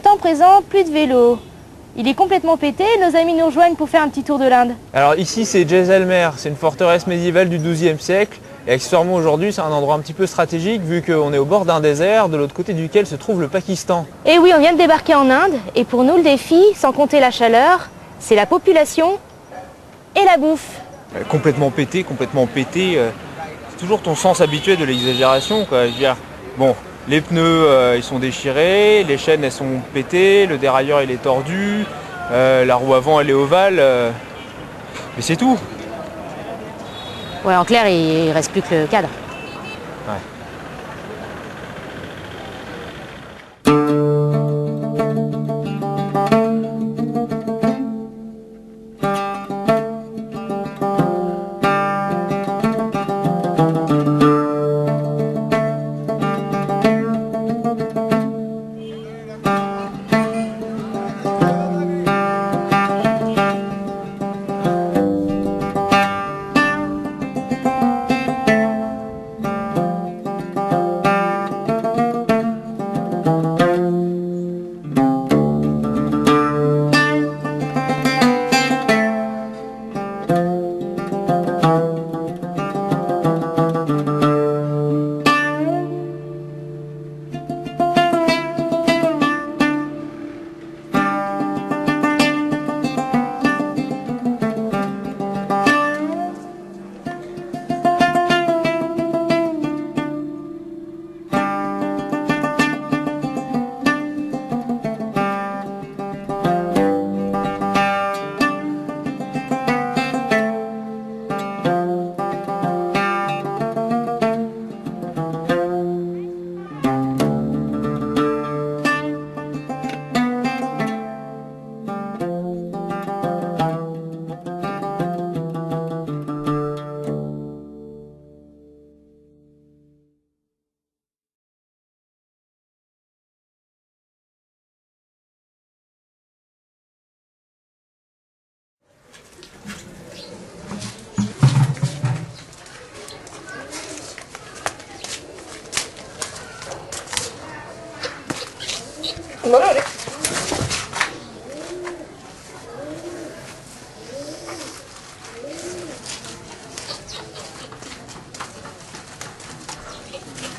temps présent, plus de vélo. Il est complètement pété, nos amis nous rejoignent pour faire un petit tour de l'Inde. Alors ici c'est Jaisalmer, c'est une forteresse médiévale du XIIe siècle. Et accessoirement aujourd'hui c'est un endroit un petit peu stratégique vu qu'on est au bord d'un désert de l'autre côté duquel se trouve le Pakistan. Et oui, on vient de débarquer en Inde et pour nous le défi, sans compter la chaleur, c'est la population et la bouffe. Euh, complètement pété, complètement pété. euh, c'est toujours ton sens habitué de l'exagération quoi. Je veux dire, bon, les pneus euh, ils sont déchirés, les chaînes elles sont pétées, le dérailleur il est tordu, euh, la roue avant elle est ovale. euh, mais c'est tout. Ouais, en clair, il reste plus que le cadre.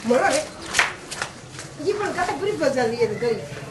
बरोबर आहे जी पण कसं बरीच बस झाली आहे घरी